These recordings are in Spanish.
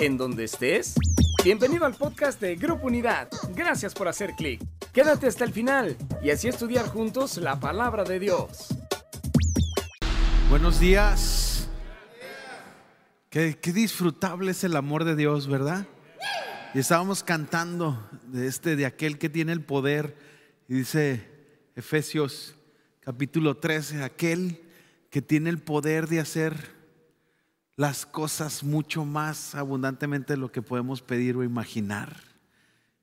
en donde estés. Bienvenido al podcast de Grupo Unidad. Gracias por hacer clic. Quédate hasta el final y así estudiar juntos la palabra de Dios. Buenos días. Qué, qué disfrutable es el amor de Dios, ¿verdad? Y estábamos cantando de este, de aquel que tiene el poder. Y dice Efesios capítulo 13, aquel que tiene el poder de hacer las cosas mucho más abundantemente de lo que podemos pedir o imaginar.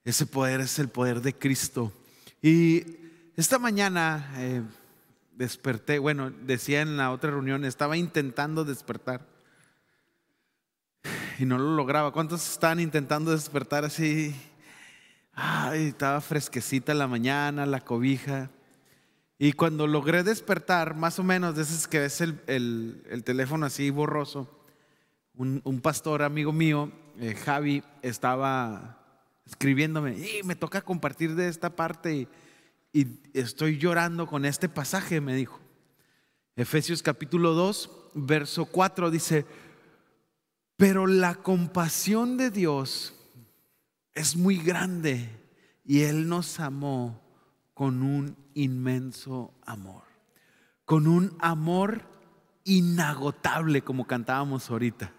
Ese poder es el poder de Cristo. Y esta mañana eh, desperté, bueno, decía en la otra reunión, estaba intentando despertar y no lo lograba. ¿Cuántos estaban intentando despertar así? Ay, estaba fresquecita la mañana, la cobija. Y cuando logré despertar, más o menos, de es que ves el teléfono así borroso, un, pastor amigo mío, eh, Javi, estaba escribiéndome, y me toca compartir de esta parte y, estoy llorando con este pasaje, me dijo. Efesios capítulo 2, verso 4 dice, pero la compasión de Dios es muy grande y Él nos amó con un inmenso amor, con un amor inagotable como cantábamos ahorita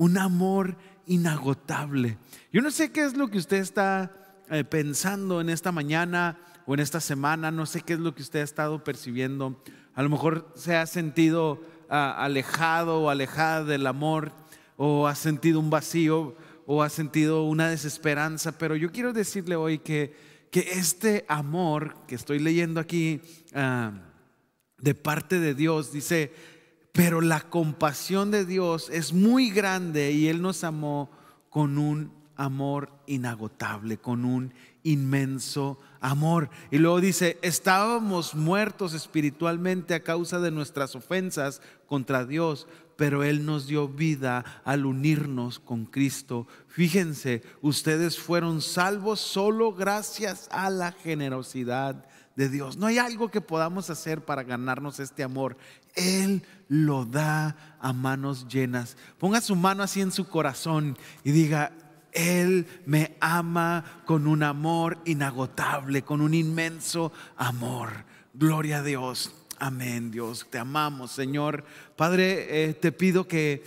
un amor inagotable. Yo no sé qué es lo que usted está eh, pensando en esta mañana o en esta semana, no sé qué es lo que usted ha estado percibiendo. A lo mejor se ha sentido ah, alejado o alejada del amor o ha sentido un vacío o ha sentido una desesperanza, pero yo quiero decirle hoy que, que este amor que estoy leyendo aquí ah, de parte de Dios dice, pero la compasión de Dios es muy grande y Él nos amó con un amor inagotable, con un inmenso amor. Y luego dice, estábamos muertos espiritualmente a causa de nuestras ofensas contra Dios, pero Él nos dio vida al unirnos con Cristo. Fíjense, ustedes fueron salvos solo gracias a la generosidad de Dios. No hay algo que podamos hacer para ganarnos este amor. Él lo da a manos llenas. Ponga su mano así en su corazón y diga, Él me ama con un amor inagotable, con un inmenso amor. Gloria a Dios. Amén, Dios. Te amamos, Señor. Padre, eh, te pido que,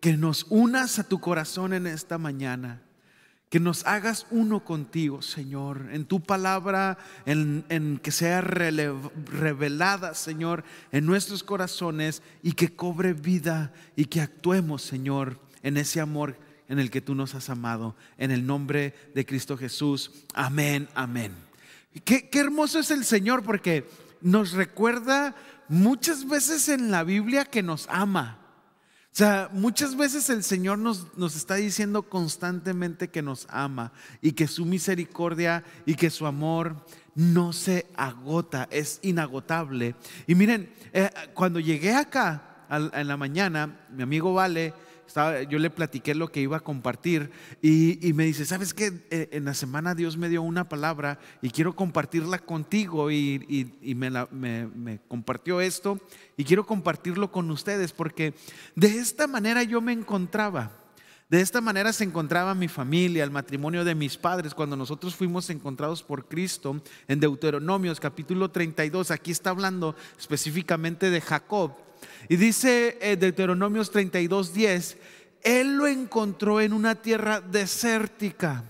que nos unas a tu corazón en esta mañana que nos hagas uno contigo, Señor, en tu palabra, en, que sea revelada, Señor, en nuestros corazones y que cobre vida y que actuemos, Señor, en ese amor en el que tú nos has amado. En el nombre de Cristo Jesús. Amén, amén. Qué, qué hermoso es el Señor porque nos recuerda muchas veces en la Biblia que nos ama. O sea, muchas veces el Señor nos, nos, está diciendo constantemente que nos ama y que su misericordia y que su amor no se agota, es inagotable. Y miren, eh, cuando llegué acá en la mañana, mi amigo Vale yo le platiqué lo que iba a compartir y, me dice, ¿sabes qué? Eh, en la semana Dios me dio una palabra y quiero compartirla contigo y, me, me compartió esto y quiero compartirlo con ustedes porque de esta manera yo me encontraba. De esta manera se encontraba mi familia, el matrimonio de mis padres, cuando nosotros fuimos encontrados por Cristo en Deuteronomios capítulo 32. Aquí está hablando específicamente de Jacob. Y dice eh, Deuteronomios 32, 10, Él lo encontró en una tierra desértica,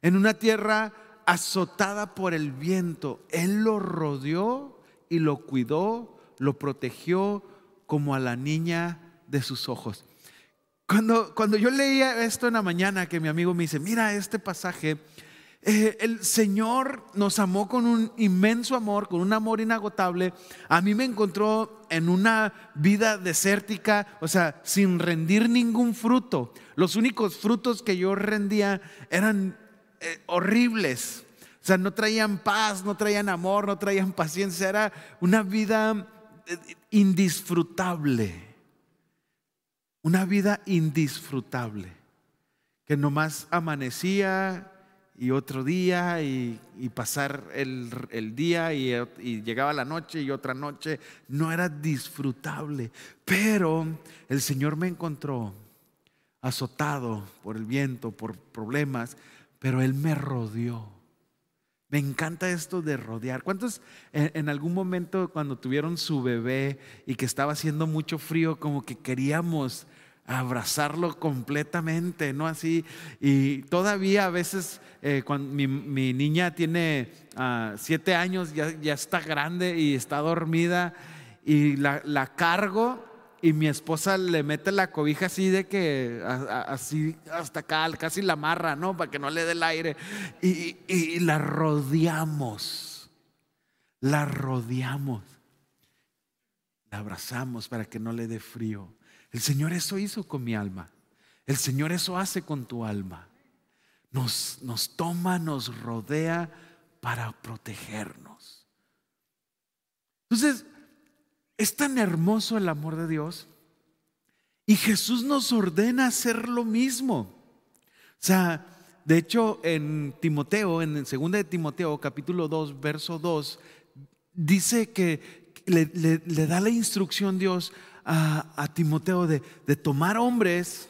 en una tierra azotada por el viento. Él lo rodeó y lo cuidó, lo protegió como a la niña de sus ojos. Cuando, cuando yo leía esto en la mañana, que mi amigo me dice, mira este pasaje, eh, el Señor nos amó con un inmenso amor, con un amor inagotable. A mí me encontró en una vida desértica, o sea, sin rendir ningún fruto. Los únicos frutos que yo rendía eran eh, horribles. O sea, no traían paz, no traían amor, no traían paciencia. Era una vida eh, indisfrutable. Una vida indisfrutable. Que nomás amanecía, y otro día y, pasar el, día y, llegaba la noche y otra noche. No era disfrutable. Pero el Señor me encontró azotado por el viento, por problemas, pero Él me rodeó. Me encanta esto de rodear. ¿Cuántos en, algún momento cuando tuvieron su bebé y que estaba haciendo mucho frío, como que queríamos abrazarlo completamente, ¿no? Así. Y todavía a veces, eh, cuando mi, niña tiene ah, siete años, ya, ya, está grande y está dormida, y la, la cargo y mi esposa le mete la cobija así de que, así hasta acá, casi la amarra, ¿no? Para que no le dé el aire. Y, la rodeamos, la rodeamos, la abrazamos para que no le dé frío. El Señor eso hizo con mi alma. El Señor eso hace con tu alma. Nos, nos toma, nos rodea para protegernos. Entonces, es tan hermoso el amor de Dios. Y Jesús nos ordena hacer lo mismo. O sea, de hecho, en Timoteo, en el segundo de Timoteo, capítulo 2, verso 2, dice que le, da la instrucción Dios a, Timoteo de, de, tomar hombres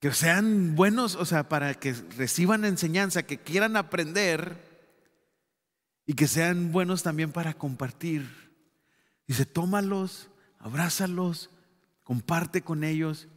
que sean buenos, o sea, para que reciban enseñanza, que quieran aprender y que sean buenos también para compartir. Dice, tómalos, abrázalos, comparte con ellos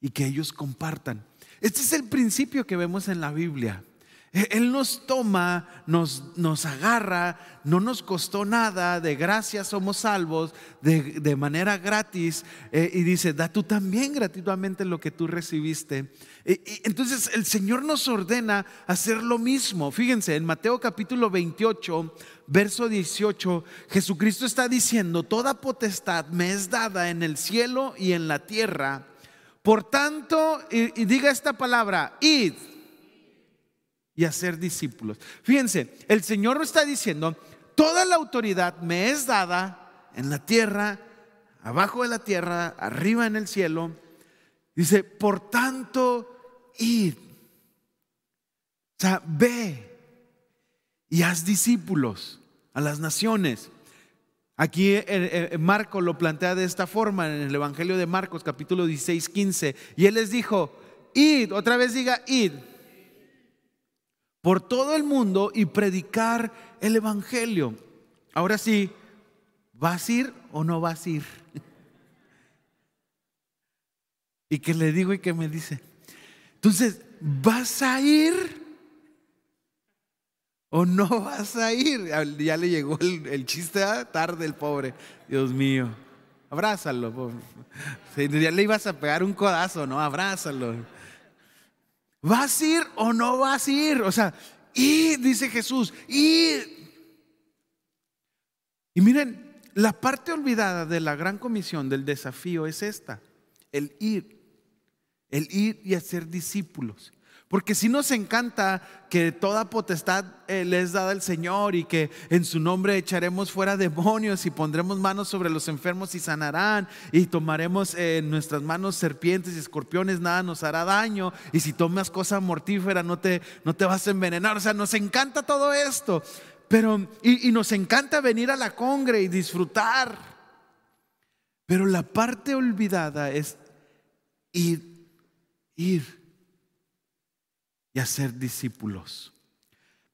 y que ellos compartan. Este es el principio que vemos en la Biblia. Él nos toma, nos, nos agarra, no nos costó nada, de gracia somos salvos, de, manera gratis, eh, y dice, da tú también gratuitamente lo que tú recibiste. entonces el Señor nos ordena hacer lo mismo. Fíjense, en Mateo capítulo 28, verso 18, Jesucristo está diciendo, toda potestad me es dada en el cielo y en la tierra. Por tanto, y, y diga esta palabra, id y hacer discípulos. Fíjense, el Señor nos está diciendo, toda la autoridad me es dada en la tierra, abajo de la tierra, arriba en el cielo. Dice, por tanto, id. O sea, ve y haz discípulos a las naciones. Aquí eh, eh, Marco lo plantea de esta forma en el Evangelio de Marcos capítulo 16, 15. Y él les dijo, id, otra vez diga, id por todo el mundo y predicar el Evangelio. Ahora sí, ¿vas a ir o no vas a ir? ¿Y qué le digo y qué me dice? Entonces, ¿vas a ir o no vas a ir? Ya le llegó el, chiste ¿ah? tarde el pobre. Dios mío. Abrázalo. Ya le ibas a pegar un codazo, ¿no? Abrázalo. ¿Vas a ir o no vas a ir? O sea, y dice Jesús, y Y miren, la parte olvidada de la gran comisión, del desafío, es esta, el ir, el ir y hacer discípulos. Porque si nos encanta que toda potestad eh, les da el Señor y que en su nombre echaremos fuera demonios y pondremos manos sobre los enfermos y sanarán y tomaremos en nuestras manos serpientes y escorpiones, nada nos hará daño y si tomas cosa mortífera no te, no te vas a envenenar. O sea, nos encanta todo esto. Pero, y, y nos encanta venir a la congre y disfrutar. Pero la parte olvidada es ir, ir y hacer discípulos.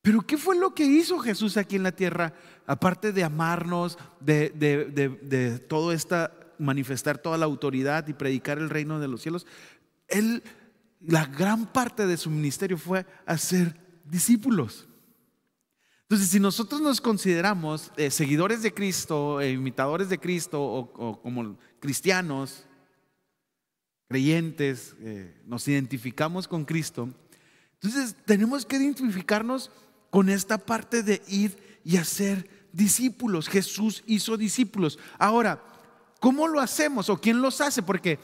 Pero ¿qué fue lo que hizo Jesús aquí en la tierra? Aparte de amarnos, de, de, todo esta, manifestar toda la autoridad y predicar el reino de los cielos, él, la gran parte de su ministerio fue hacer discípulos. Entonces, si nosotros nos consideramos eh, seguidores de Cristo, eh, imitadores de Cristo o, como cristianos, creyentes, eh, nos identificamos con Cristo, entonces tenemos que identificarnos con esta parte de ir y hacer discípulos. Jesús hizo discípulos. Ahora, ¿cómo lo hacemos o quién los hace? Porque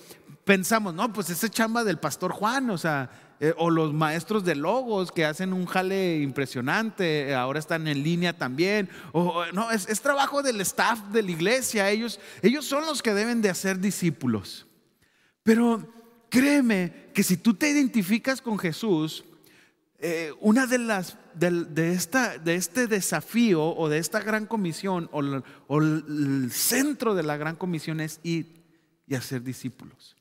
pensamos, no, pues ese chamba del pastor Juan, o sea, eh, o los maestros de logos que hacen un jale impresionante, eh, ahora están en línea también, o no, es, es, trabajo del staff de la iglesia, ellos, ellos son los que deben de hacer discípulos. Pero créeme que si tú te identificas con Jesús, eh, una de las de, esta, de este desafío o de esta gran comisión o, el centro de la gran comisión es ir y hacer discípulos.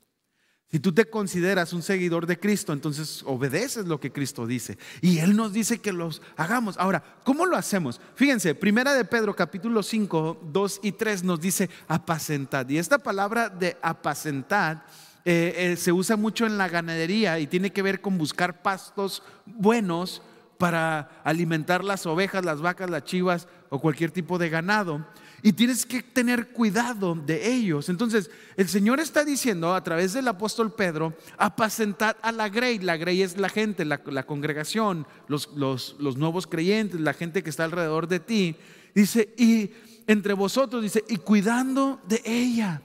Si tú te consideras un seguidor de Cristo, entonces obedeces lo que Cristo dice. Y Él nos dice que los hagamos. Ahora, ¿cómo lo hacemos? Fíjense, primera de Pedro capítulo 5, 2 y 3 nos dice apacentad. Y esta palabra de apacentad eh, eh, se usa mucho en la ganadería y tiene que ver con buscar pastos buenos para alimentar las ovejas, las vacas, las chivas o cualquier tipo de ganado y tienes que tener cuidado de ellos. Entonces, el Señor está diciendo a través del apóstol Pedro, apacentad a la grey. La grey es la gente, la, congregación, los, los, los nuevos creyentes, la gente que está alrededor de ti. Dice, y entre vosotros, dice, y cuidando de ella.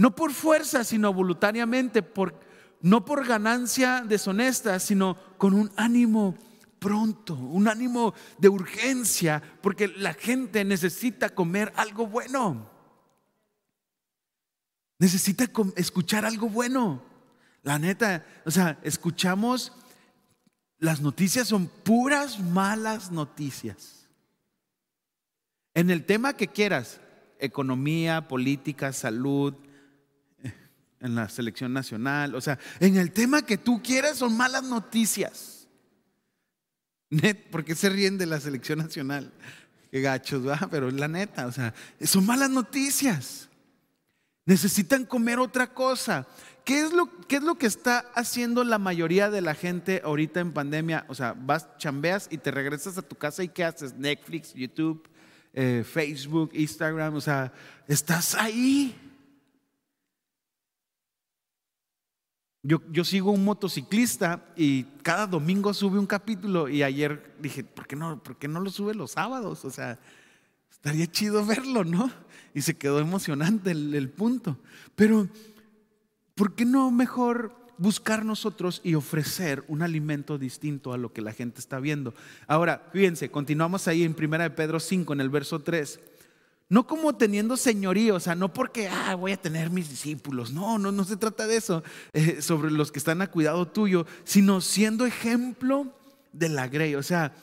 No por fuerza, sino voluntariamente, por, no por ganancia deshonesta, sino con un ánimo pronto, un ánimo de urgencia, porque la gente necesita comer algo bueno. Necesita escuchar algo bueno. La neta, o sea, escuchamos, las noticias son puras malas noticias. En el tema que quieras, economía, política, salud, en la selección nacional, o sea, en el tema que tú quieras son malas noticias. Net, porque se ríen de la selección nacional? Qué gachos, ¿va? Pero es la neta, o sea, son malas noticias. Necesitan comer otra cosa. ¿Qué es, lo, ¿Qué es lo que está haciendo la mayoría de la gente ahorita en pandemia? O sea, vas, chambeas y te regresas a tu casa y ¿qué haces? Netflix, YouTube, eh, Facebook, Instagram, o sea, estás ahí. Yo, sigo un motociclista y cada domingo sube un capítulo y ayer dije, ¿por qué, no, ¿por qué no lo sube los sábados? O sea, estaría chido verlo, ¿no? Y se quedó emocionante el, el punto. Pero, ¿por qué no mejor buscar nosotros y ofrecer un alimento distinto a lo que la gente está viendo? Ahora, fíjense, continuamos ahí en 1 de Pedro 5, en el verso 3 no como teniendo señorío, o sea, no porque ah, voy a tener mis discípulos, no, no, no se trata de eso, eh, sobre los que están a cuidado tuyo, sino siendo ejemplo de la grey, o sea,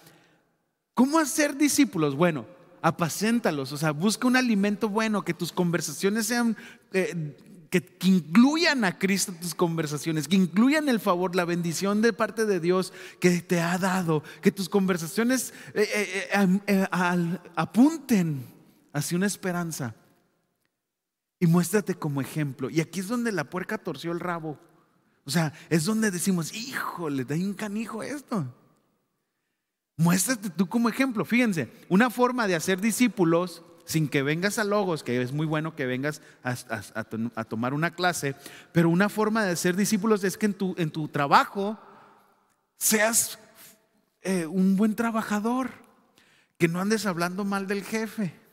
¿cómo hacer discípulos? Bueno, apacéntalos, o sea, busca un alimento bueno, que tus conversaciones sean, eh, que, incluyan a Cristo tus conversaciones, que incluyan el favor, la bendición de parte de Dios que te ha dado, que tus conversaciones eh, apunten hacia una esperanza y muéstrate como ejemplo. Y aquí es donde la puerca torció el rabo. O sea, es donde decimos, híjole, da un canijo esto. Muéstrate tú como ejemplo. Fíjense, una forma de hacer discípulos sin que vengas a Logos, que es muy bueno que vengas a, tomar una clase, pero una forma de hacer discípulos es que en tu, en tu trabajo seas eh, un buen trabajador, que no andes hablando mal del jefe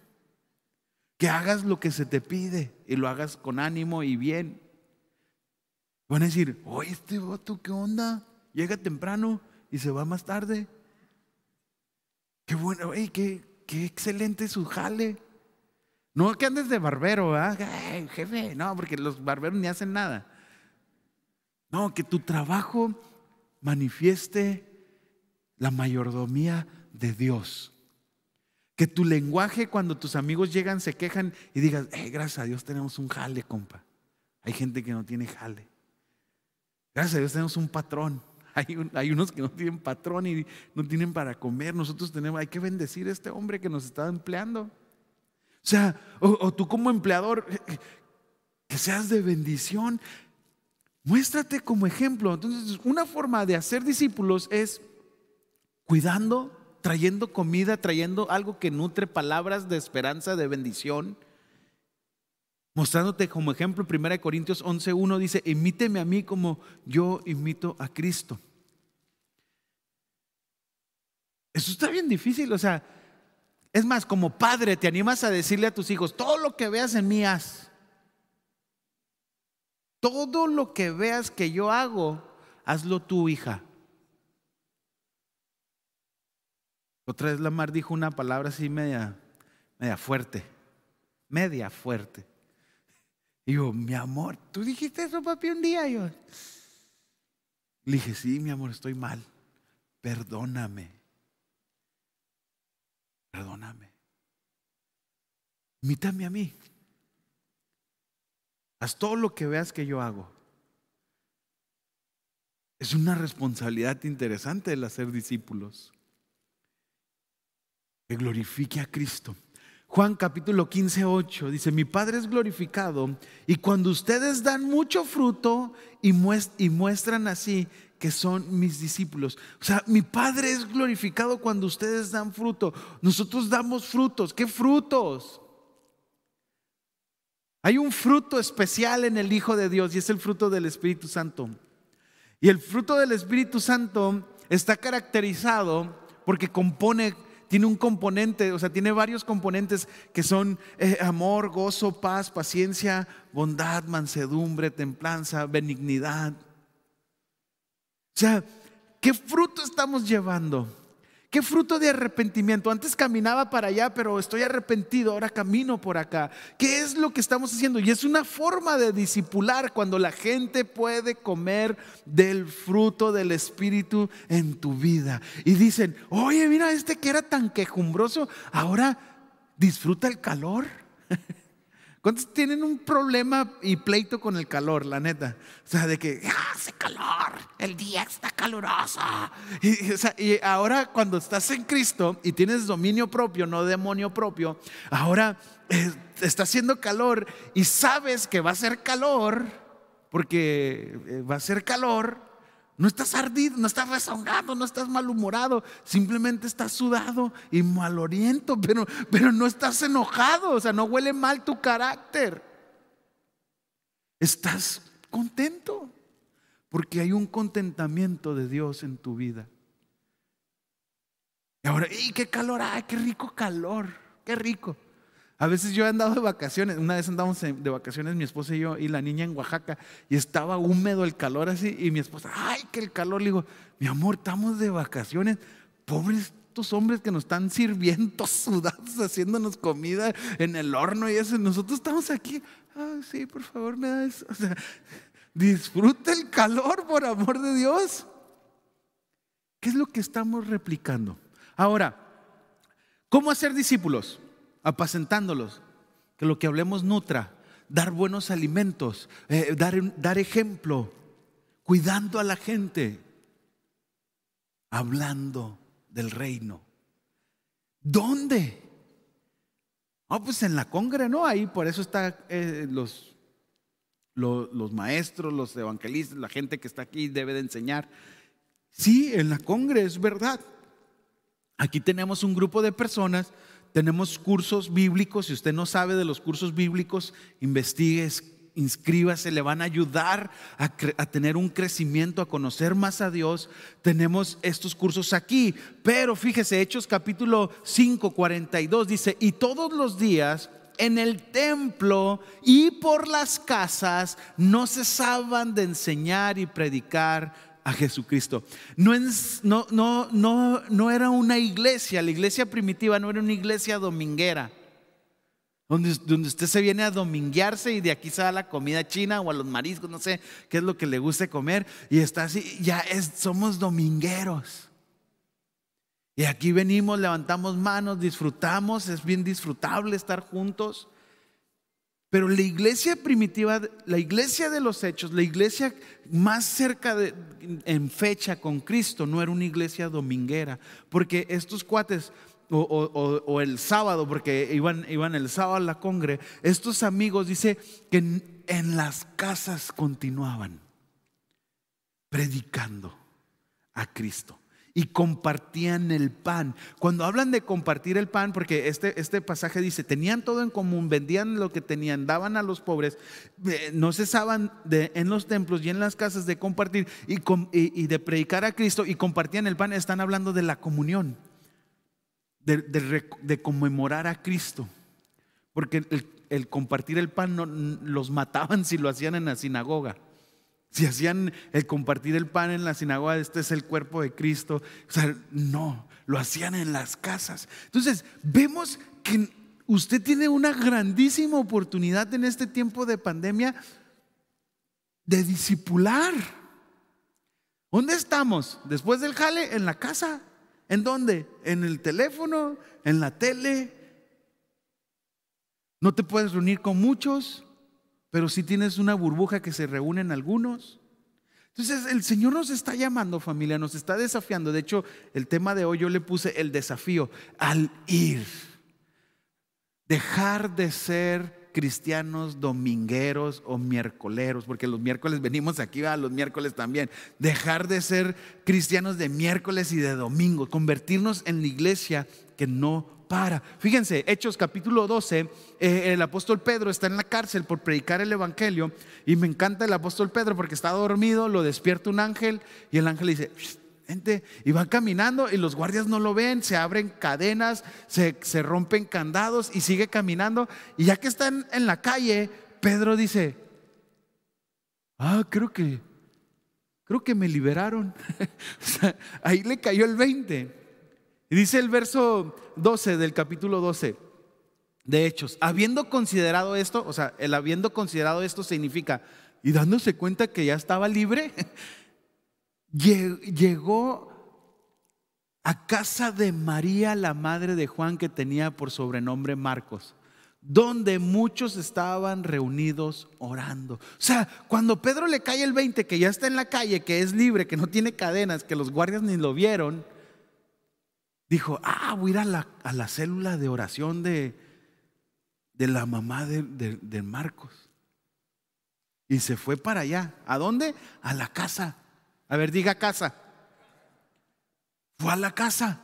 que hagas lo que se te pide y lo hagas con ánimo y bien. Van a decir, oye, este voto, ¿qué onda? Llega temprano y se va más tarde. Qué bueno, qué, qué excelente su jale. No que andes de barbero, jefe, no, porque los barberos ni hacen nada. No, que tu trabajo manifieste la mayordomía de Dios. Que tu lenguaje cuando tus amigos llegan se quejan y digas, eh, gracias a Dios tenemos un jale, compa. Hay gente que no tiene jale. Gracias a Dios tenemos un patrón. Hay, hay, unos que no tienen patrón y no tienen para comer. Nosotros tenemos, hay que bendecir a este hombre que nos está empleando. O sea, o tú como empleador, eh, eh, que seas de bendición. Muéstrate como ejemplo. Entonces, una forma de hacer discípulos es cuidando trayendo comida, trayendo algo que nutre palabras de esperanza, de bendición, mostrándote como ejemplo. 1 Corintios 11.1 dice, imíteme a mí como yo imito a Cristo. Eso está bien difícil, o sea, es más, como padre te animas a decirle a tus hijos, todo lo que veas en mí haz. Todo lo que veas que yo hago, hazlo tú, hija. Otra vez la mar dijo una palabra así media, media fuerte, media fuerte. Y yo, mi amor, ¿tú dijiste eso, papi, un día? yo le dije, sí, mi amor, estoy mal. Perdóname. Perdóname. Mítame a mí. Haz todo lo que veas que yo hago. Es una responsabilidad interesante el hacer discípulos. Que glorifique a Cristo. Juan capítulo 15, 8 dice, mi Padre es glorificado y cuando ustedes dan mucho fruto y, muestran así que son mis discípulos. O sea, mi Padre es glorificado cuando ustedes dan fruto. Nosotros damos frutos. ¿Qué frutos? Hay un fruto especial en el Hijo de Dios y es el fruto del Espíritu Santo. Y el fruto del Espíritu Santo está caracterizado porque compone tiene un componente, o sea, tiene varios componentes que son eh, amor, gozo, paz, paciencia, bondad, mansedumbre, templanza, benignidad. O sea, ¿qué fruto estamos llevando? ¿Qué fruto de arrepentimiento? Antes caminaba para allá, pero estoy arrepentido, ahora camino por acá. ¿Qué es lo que estamos haciendo? Y es una forma de disipular cuando la gente puede comer del fruto del Espíritu en tu vida. Y dicen, oye, mira, este que era tan quejumbroso, ahora disfruta el calor. ¿Cuántos tienen un problema y pleito con el calor, la neta? O sea, de que ah, hace calor, el día está caluroso. Y, ahora cuando estás en Cristo y tienes dominio propio, no demonio propio, ahora eh, está haciendo calor y sabes que va a ser calor, porque eh, va a ser calor, no estás ardido, no estás rezongado, no estás malhumorado, simplemente estás sudado y maloriento, pero, pero no estás enojado, o sea, no huele mal tu carácter. Estás contento porque hay un contentamiento de Dios en tu vida. Y ahora, ¡y qué calor! ¡Ay, qué rico calor! ¡Qué rico! A veces yo he andado de vacaciones, una vez andamos de vacaciones mi esposa y yo y la niña en Oaxaca y estaba húmedo el calor así y mi esposa, ay, que el calor, le digo, mi amor, estamos de vacaciones, pobres estos hombres que nos están sirviendo sudados, haciéndonos comida en el horno y eso, nosotros estamos aquí, ah, sí, por favor, me da eso. O sea, disfruta el calor, por amor de Dios. ¿Qué es lo que estamos replicando? Ahora, ¿cómo hacer discípulos? Apacentándolos, que lo que hablemos nutra, dar buenos alimentos, eh, dar, dar ejemplo, cuidando a la gente, hablando del reino. ¿Dónde? Ah, pues en la congre, ¿no? Ahí por eso están eh, los, los, los, maestros, los evangelistas, la gente que está aquí debe de enseñar. Sí, en la congre, es verdad. Aquí tenemos un grupo de personas tenemos cursos bíblicos. Si usted no sabe de los cursos bíblicos, investigue, inscríbase, le van a ayudar a, a, tener un crecimiento, a conocer más a Dios. Tenemos estos cursos aquí, pero fíjese, Hechos capítulo 5, 42 dice, y todos los días en el templo y por las casas no cesaban de enseñar y predicar a Jesucristo. No, no, no, no, era una iglesia, la iglesia primitiva no era una iglesia dominguera, donde, donde usted se viene a dominguearse y de aquí a la comida china o a los mariscos, no sé qué es lo que le guste comer, y está así, ya es, somos domingueros. Y aquí venimos, levantamos manos, disfrutamos, es bien disfrutable estar juntos. Pero la iglesia primitiva, la iglesia de los hechos, la iglesia más cerca en fecha con Cristo, no era una iglesia dominguera, porque estos cuates, o, el sábado, porque iban, iban el sábado a la congre, estos amigos, dice que en las casas continuaban predicando a Cristo y compartían el pan. Cuando hablan de compartir el pan, porque este, este pasaje dice, tenían todo en común, vendían lo que tenían, daban a los pobres, eh, no cesaban de, en los templos y en las casas de compartir y, de predicar a Cristo y compartían el pan, están hablando de la comunión, de, de, conmemorar a Cristo, porque el, el compartir el pan no, los mataban si lo hacían en la sinagoga. Si hacían el compartir el pan en la sinagoga, este es el cuerpo de Cristo. O sea, no, lo hacían en las casas. Entonces, vemos que usted tiene una grandísima oportunidad en este tiempo de pandemia de discipular. ¿Dónde estamos? Después del jale, en la casa. ¿En dónde? En el teléfono, en la tele. No te puedes reunir con muchos pero si tienes una burbuja que se reúnen algunos. Entonces el Señor nos está llamando familia, nos está desafiando. De hecho, el tema de hoy yo le puse el desafío al ir. Dejar de ser cristianos domingueros o miércoleros, porque los miércoles venimos aquí, a los miércoles también. Dejar de ser cristianos de miércoles y de domingo, convertirnos en la iglesia que no para. Fíjense, Hechos capítulo 12, eh, el apóstol Pedro está en la cárcel por predicar el Evangelio y me encanta el apóstol Pedro porque está dormido, lo despierta un ángel y el ángel dice, gente, y van caminando y los guardias no lo ven, se abren cadenas, se, rompen candados y sigue caminando y ya que están en la calle, Pedro dice, ah, creo que, creo que me liberaron. ahí le cayó el 20. Y dice el verso 12 del capítulo 12 de Hechos, habiendo considerado esto, o sea, el habiendo considerado esto significa, y dándose cuenta que ya estaba libre, llegó a casa de María, la madre de Juan, que tenía por sobrenombre Marcos, donde muchos estaban reunidos orando. O sea, cuando Pedro le cae el 20, que ya está en la calle, que es libre, que no tiene cadenas, que los guardias ni lo vieron, dijo, ah, voy a ir a la, célula de oración de, de la mamá de, de, Marcos. Y se fue para allá. ¿A dónde? A la casa. A ver, diga casa. Fue a la casa.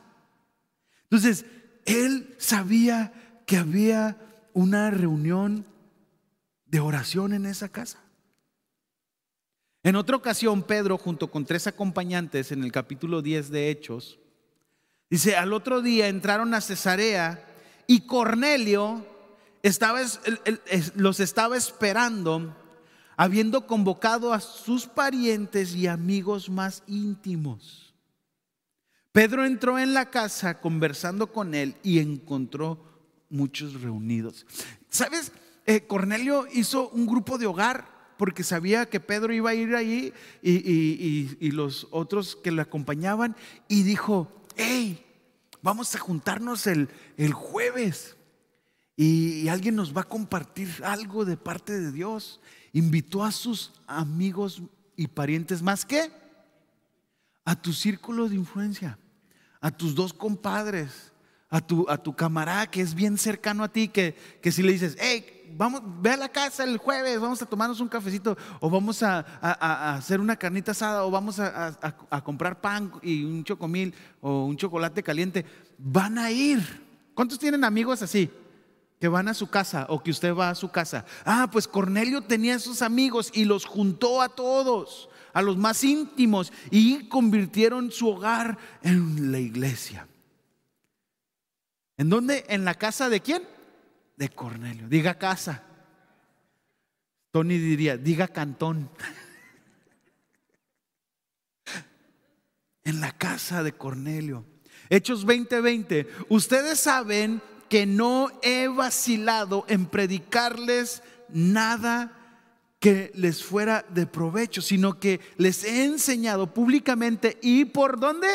Entonces, él sabía que había una reunión de oración en esa casa. En otra ocasión, Pedro, junto con tres acompañantes, en el capítulo 10 de Hechos, Dice, al otro día entraron a Cesarea y Cornelio estaba, los estaba esperando, habiendo convocado a sus parientes y amigos más íntimos. Pedro entró en la casa conversando con él y encontró muchos reunidos. ¿Sabes? Eh, Cornelio hizo un grupo de hogar porque sabía que Pedro iba a ir allí y, y los otros que le acompañaban y dijo, hey, vamos a juntarnos el, el jueves y, alguien nos va a compartir algo de parte de Dios. Invitó a sus amigos y parientes más que a tu círculo de influencia, a tus dos compadres, a tu, a tu camarada que es bien cercano a ti, que, que si le dices, hey, vamos, ve a la casa el jueves, vamos a tomarnos un cafecito, o vamos a, hacer una carnita asada, o vamos a, comprar pan y un chocomil, o un chocolate caliente, van a ir. ¿Cuántos tienen amigos así? Que van a su casa o que usted va a su casa. Ah, pues Cornelio tenía esos amigos y los juntó a todos, a los más íntimos, y convirtieron su hogar en la iglesia. ¿En dónde? ¿En la casa de quién? De Cornelio. Diga casa. Tony diría, diga cantón. en la casa de Cornelio. Hechos 20:20. Ustedes saben que no he vacilado en predicarles nada que les fuera de provecho, sino que les he enseñado públicamente y por dónde?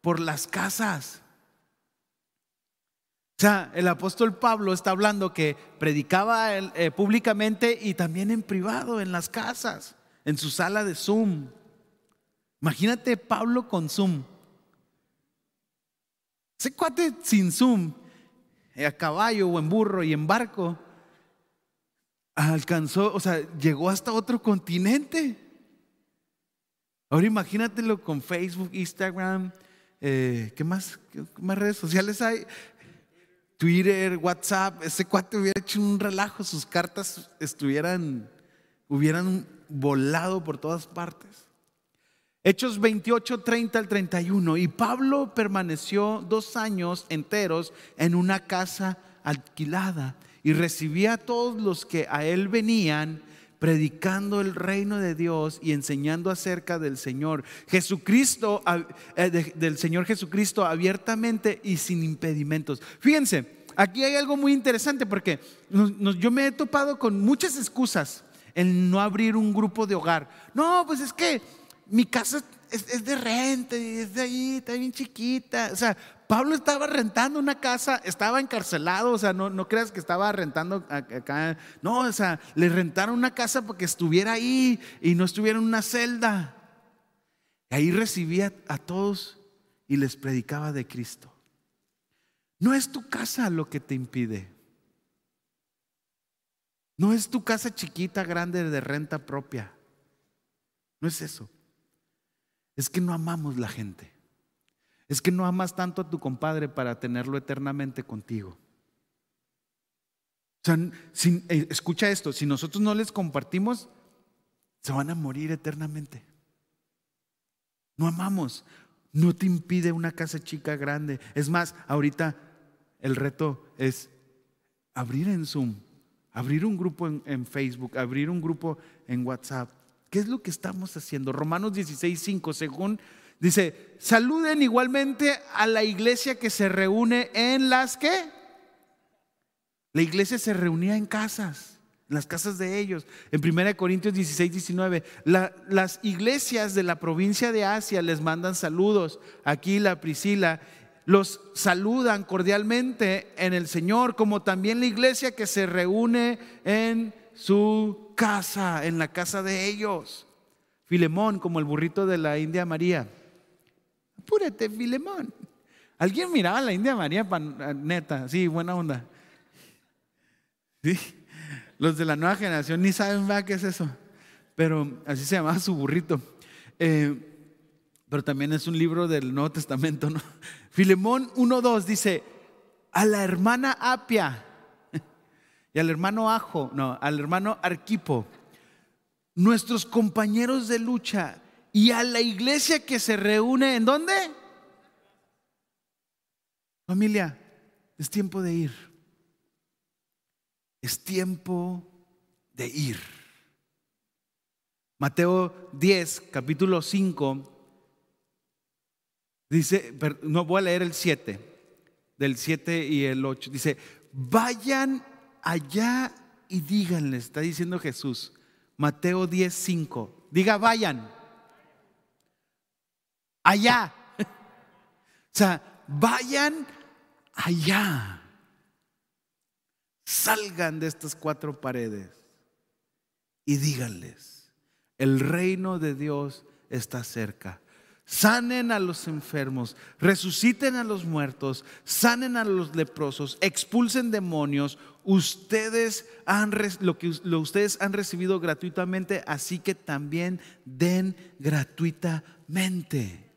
Por las casas o sea, el apóstol Pablo está hablando que predicaba eh, públicamente y también en privado, en las casas, en su sala de Zoom. Imagínate Pablo con Zoom. Ese cuate sin Zoom, a caballo o en burro y en barco, alcanzó, o sea, llegó hasta otro continente. Ahora imagínatelo con Facebook, Instagram, eh, ¿qué, más, ¿qué más redes sociales hay? Twitter, WhatsApp, ese cuate hubiera hecho un relajo, sus cartas estuvieran, hubieran volado por todas partes. Hechos 28, 30 al 31. Y Pablo permaneció dos años enteros en una casa alquilada y recibía a todos los que a él venían predicando el reino de Dios y enseñando acerca del Señor Jesucristo, eh, del Señor Jesucristo abiertamente y sin impedimentos. Fíjense, aquí hay algo muy interesante porque yo me he topado con muchas excusas en no abrir un grupo de hogar. No, pues es que mi casa es, de renta, es de ahí, está bien chiquita. O sea, Pablo estaba rentando una casa, estaba encarcelado, o sea, no, no creas que estaba rentando acá. No, o sea, le rentaron una casa para que estuviera ahí y no estuviera en una celda. Ahí recibía a todos y les predicaba de Cristo. No es tu casa lo que te impide. No es tu casa chiquita, grande, de renta propia. No es eso. Es que no amamos la gente. Es que no amas tanto a tu compadre para tenerlo eternamente contigo. O sea, eh, escucha esto, si nosotros no les compartimos, se van a morir eternamente. No amamos. No te impide una casa chica grande. Es más, ahorita el reto es abrir en Zoom, abrir un grupo en, Facebook, abrir un grupo en WhatsApp. ¿Qué es lo que estamos haciendo? Romanos 16, 5, según dice, saluden igualmente a la iglesia que se reúne en las que. La iglesia se reunía en casas, en las casas de ellos. En 1 Corintios 16, 19, las iglesias de la provincia de Asia les mandan saludos. Aquí la Priscila los saludan cordialmente en el Señor, como también la iglesia que se reúne en su casa, en la casa de ellos. Filemón, como el burrito de la India María. Apúrate, Filemón. ¿Alguien miraba a la India María, neta? Sí, buena onda. Los de la nueva generación ni saben va qué es eso. Pero así se llamaba su burrito. Eh, pero también es un libro del Nuevo Testamento, ¿no? Filemón 1.2 dice, a la hermana Apia y al hermano Ajo, no, al hermano Arquipo, nuestros compañeros de lucha y a la iglesia que se reúne, ¿en dónde? Familia, es tiempo de ir. Es tiempo de ir. Mateo 10, capítulo 5, Dice, no voy a leer el 7, del 7 y el 8. Dice, vayan allá y díganle, está diciendo Jesús, Mateo 10, 5. Diga, vayan. Allá. o sea, vayan allá. Salgan de estas cuatro paredes y díganles, el reino de Dios está cerca sanen a los enfermos, resuciten a los muertos, sanen a los leprosos, expulsen demonios. Ustedes han lo que ustedes han recibido gratuitamente, así que también den gratuitamente.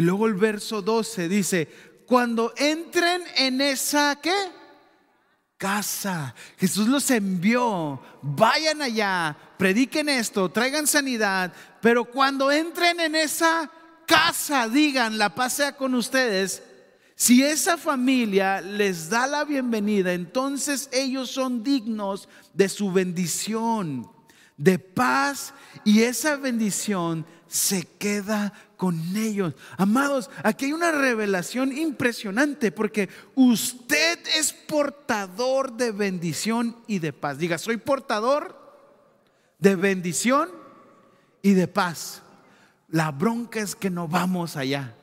Y luego el verso 12 dice, cuando entren en esa ¿qué? casa. Jesús los envió, vayan allá, prediquen esto, traigan sanidad, pero cuando entren en esa casa, digan, la pasea con ustedes, si esa familia les da la bienvenida, entonces ellos son dignos de su bendición, de paz, y esa bendición se queda con ellos. Amados, aquí hay una revelación impresionante porque usted es portador de bendición y de paz. Diga, soy portador de bendición y de paz. La bronca es que no vamos allá.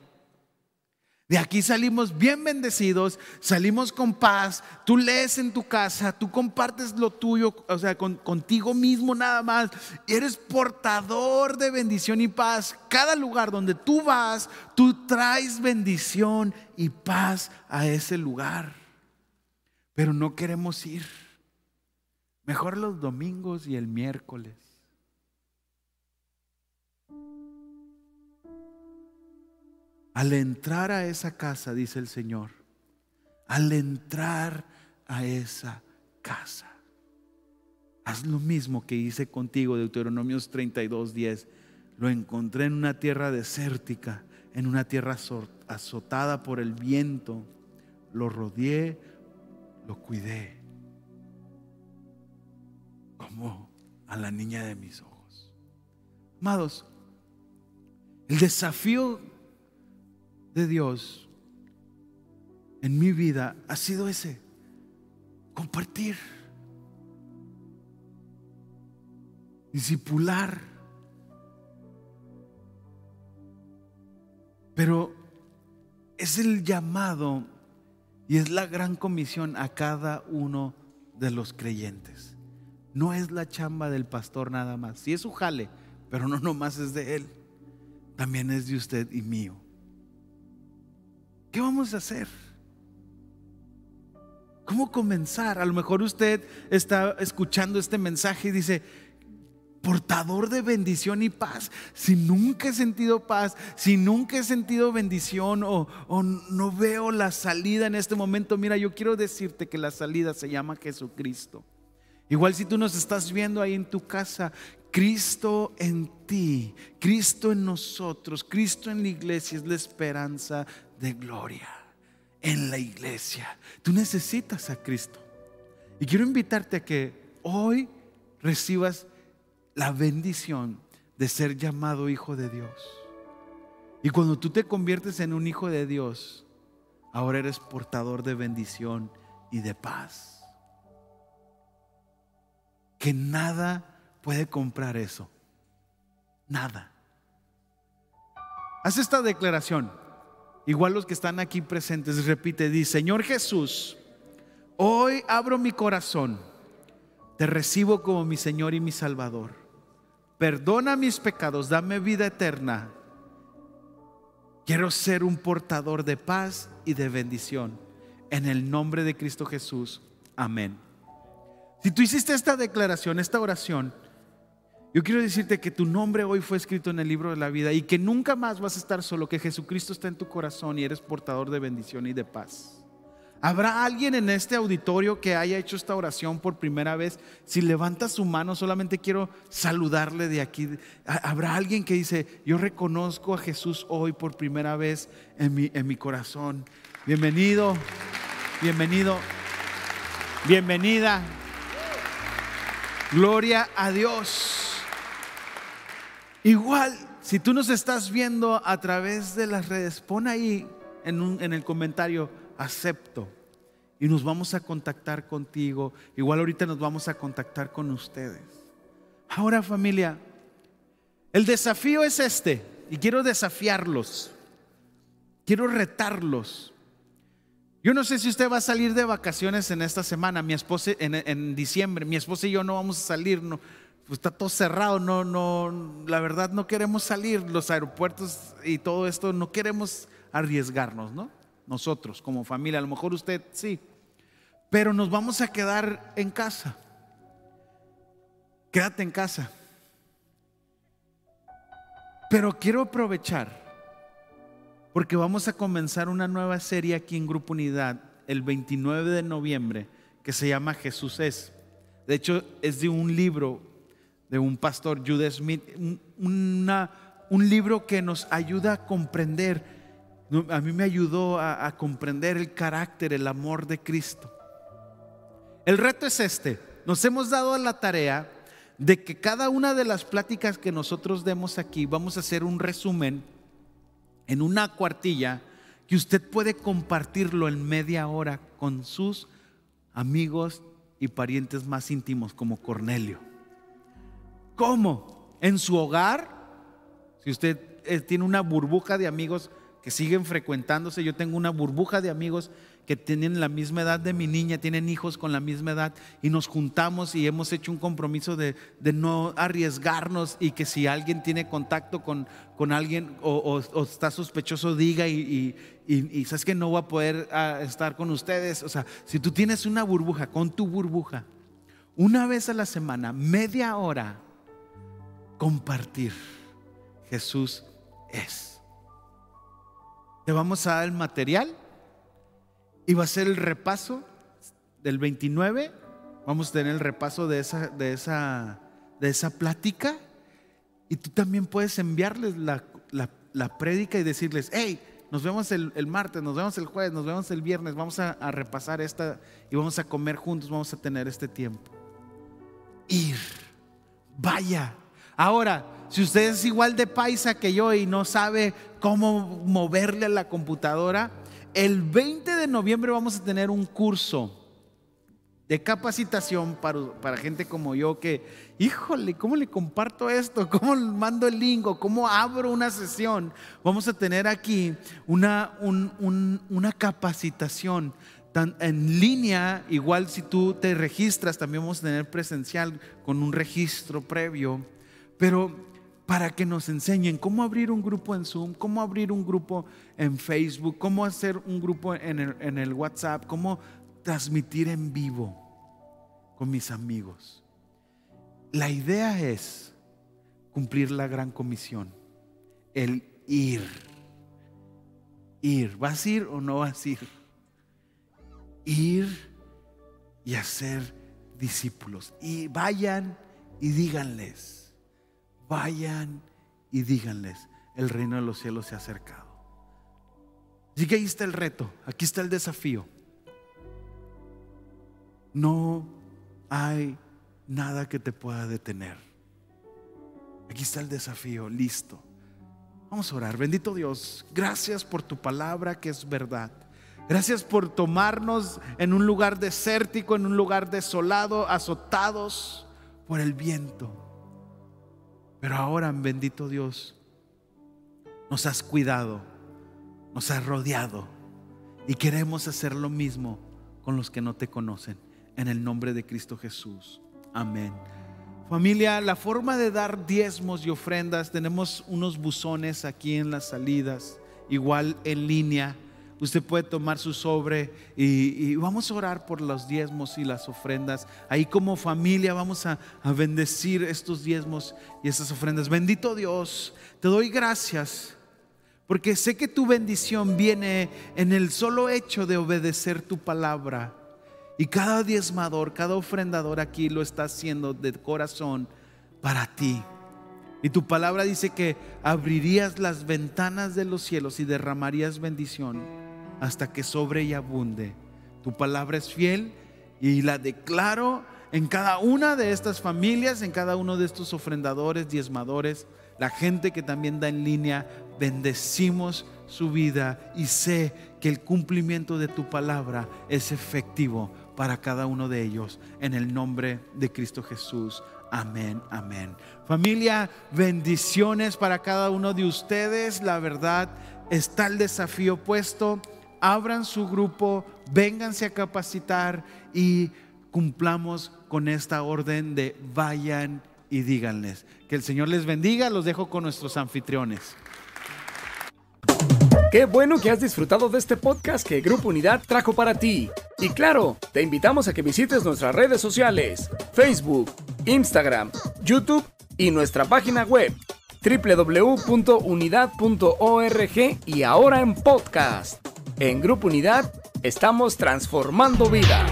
De aquí salimos bien bendecidos, salimos con paz, tú lees en tu casa, tú compartes lo tuyo, o sea, contigo mismo nada más, eres portador de bendición y paz. Cada lugar donde tú vas, tú traes bendición y paz a ese lugar. Pero no queremos ir. Mejor los domingos y el miércoles. Al entrar a esa casa, dice el Señor, al entrar a esa casa, haz lo mismo que hice contigo, Deuteronomios 32, 10. Lo encontré en una tierra desértica, en una tierra azotada por el viento. Lo rodeé, lo cuidé, como a la niña de mis ojos. Amados, el desafío de Dios en mi vida ha sido ese, compartir, discipular. Pero es el llamado y es la gran comisión a cada uno de los creyentes. No es la chamba del pastor nada más. Sí es su jale, pero no nomás es de él. También es de usted y mío. ¿Qué vamos a hacer? ¿Cómo comenzar? A lo mejor usted está escuchando este mensaje y dice, portador de bendición y paz. Si nunca he sentido paz, si nunca he sentido bendición o, no veo la salida en este momento, mira, yo quiero decirte que la salida se llama Jesucristo. Igual si tú nos estás viendo ahí en tu casa, Cristo en ti, Cristo en nosotros, Cristo en la iglesia es la esperanza de gloria en la iglesia. Tú necesitas a Cristo. Y quiero invitarte a que hoy recibas la bendición de ser llamado hijo de Dios. Y cuando tú te conviertes en un hijo de Dios, ahora eres portador de bendición y de paz. Que nada puede comprar eso. Nada. Haz esta declaración. Igual los que están aquí presentes, repite, dice, Señor Jesús, hoy abro mi corazón, te recibo como mi Señor y mi Salvador. Perdona mis pecados, dame vida eterna. Quiero ser un portador de paz y de bendición. En el nombre de Cristo Jesús. Amén. Si tú hiciste esta declaración, esta oración, yo quiero decirte que tu nombre hoy fue escrito en el libro de la vida y que nunca más vas a estar solo, que Jesucristo está en tu corazón y eres portador de bendición y de paz. ¿Habrá alguien en este auditorio que haya hecho esta oración por primera vez? Si levanta su mano, solamente quiero saludarle de aquí. ¿Habrá alguien que dice, yo reconozco a Jesús hoy por primera vez en mi, en mi corazón? Bienvenido, bienvenido, bienvenida. Gloria a Dios. Igual, si tú nos estás viendo a través de las redes, pon ahí en, en el comentario, acepto. Y nos vamos a contactar contigo. Igual ahorita nos vamos a contactar con ustedes. Ahora familia, el desafío es este. Y quiero desafiarlos. Quiero retarlos. Yo no sé si usted va a salir de vacaciones en esta semana, mi esposa en, en diciembre, mi esposa y yo no vamos a salir, no, pues está todo cerrado, no, no, la verdad no queremos salir, los aeropuertos y todo esto, no queremos arriesgarnos, ¿no? Nosotros como familia, a lo mejor usted sí, pero nos vamos a quedar en casa. Quédate en casa. Pero quiero aprovechar, porque vamos a comenzar una nueva serie aquí en Grupo Unidad el 29 de noviembre que se llama Jesús es. De hecho, es de un libro de un pastor, Judas Smith, un libro que nos ayuda a comprender, a mí me ayudó a, a comprender el carácter, el amor de Cristo. El reto es este, nos hemos dado a la tarea de que cada una de las pláticas que nosotros demos aquí, vamos a hacer un resumen en una cuartilla que usted puede compartirlo en media hora con sus amigos y parientes más íntimos como Cornelio. ¿Cómo? En su hogar, si usted eh, tiene una burbuja de amigos que siguen frecuentándose, yo tengo una burbuja de amigos que tienen la misma edad de mi niña, tienen hijos con la misma edad y nos juntamos y hemos hecho un compromiso de, no arriesgarnos y que si alguien tiene contacto con, con alguien o, está sospechoso diga y, y, sabes que no va a poder ah, estar con ustedes. O sea, si tú tienes una burbuja con tu burbuja, una vez a la semana, media hora, compartir. Jesús es. Te vamos a dar el material y va a ser el repaso del 29. Vamos a tener el repaso de esa, de esa, de esa plática. Y tú también puedes enviarles la, la, prédica y decirles, hey, nos vemos el, martes, nos vemos el jueves, nos vemos el viernes, vamos a repasar esta y vamos a comer juntos, vamos a tener este tiempo. Ir, vaya, Ahora, si usted es igual de paisa que yo y no sabe cómo moverle a la computadora, el 20 de noviembre vamos a tener un curso de capacitación para, para, gente como yo que, híjole, ¿cómo le comparto esto? ¿Cómo mando el link? ¿Cómo abro una sesión? Vamos a tener aquí una, una capacitación en línea, igual si tú te registras, también vamos a tener presencial con un registro previo, pero para que nos enseñen cómo abrir un grupo en Zoom, cómo abrir un grupo en Facebook, cómo hacer un grupo en el, WhatsApp, cómo transmitir en vivo con mis amigos. La idea es cumplir la gran comisión, el ir. Ir, ¿vas a ir o no vas a ir? Ir y hacer discípulos. Y vayan y díganles, vayan y díganles, el reino de los cielos se ha acercado. Así que ahí está el reto, aquí está el desafío. No hay nada que te pueda detener. Aquí está el desafío, listo. Vamos a orar. Bendito Dios, gracias por tu palabra que es verdad. Gracias por tomarnos en un lugar desértico, en un lugar desolado, azotados por el viento. Pero ahora, bendito Dios, nos has cuidado, nos has rodeado y queremos hacer lo mismo con los que no te conocen en el nombre de Cristo Jesús. Amén. Familia, la forma de dar diezmos y ofrendas, tenemos unos buzones aquí en las salidas, igual en línea. Usted puede tomar su sobre y, vamos a orar por los diezmos y las ofrendas. Ahí como familia vamos a, a bendecir estos diezmos y estas ofrendas. Bendito Dios, te doy gracias porque sé que tu bendición viene en el solo hecho de obedecer tu palabra. Y cada diezmador, cada ofrendador aquí lo está haciendo de corazón para ti. Y tu palabra dice que abrirías las ventanas de los cielos y derramarías bendición hasta que sobre y abunde. Tu palabra es fiel y la declaro en cada una de estas familias, en cada uno de estos ofrendadores, diezmadores, la gente que también da en línea, bendecimos su vida y sé que el cumplimiento de tu palabra es efectivo para cada uno de ellos. En el nombre de Cristo Jesús. Amén, amén. Familia, bendiciones para cada uno de ustedes. La verdad, está el desafío puesto. Abran su grupo, vénganse a capacitar y cumplamos con esta orden de vayan y díganles. Que el Señor les bendiga. Los dejo con nuestros anfitriones. Qué bueno que has disfrutado de este podcast que Grupo Unidad trajo para ti. Y claro, te invitamos a que visites nuestras redes sociales, Facebook, Instagram, YouTube y nuestra página web www.unidad.org y ahora en podcast. En Grupo Unidad estamos transformando vidas.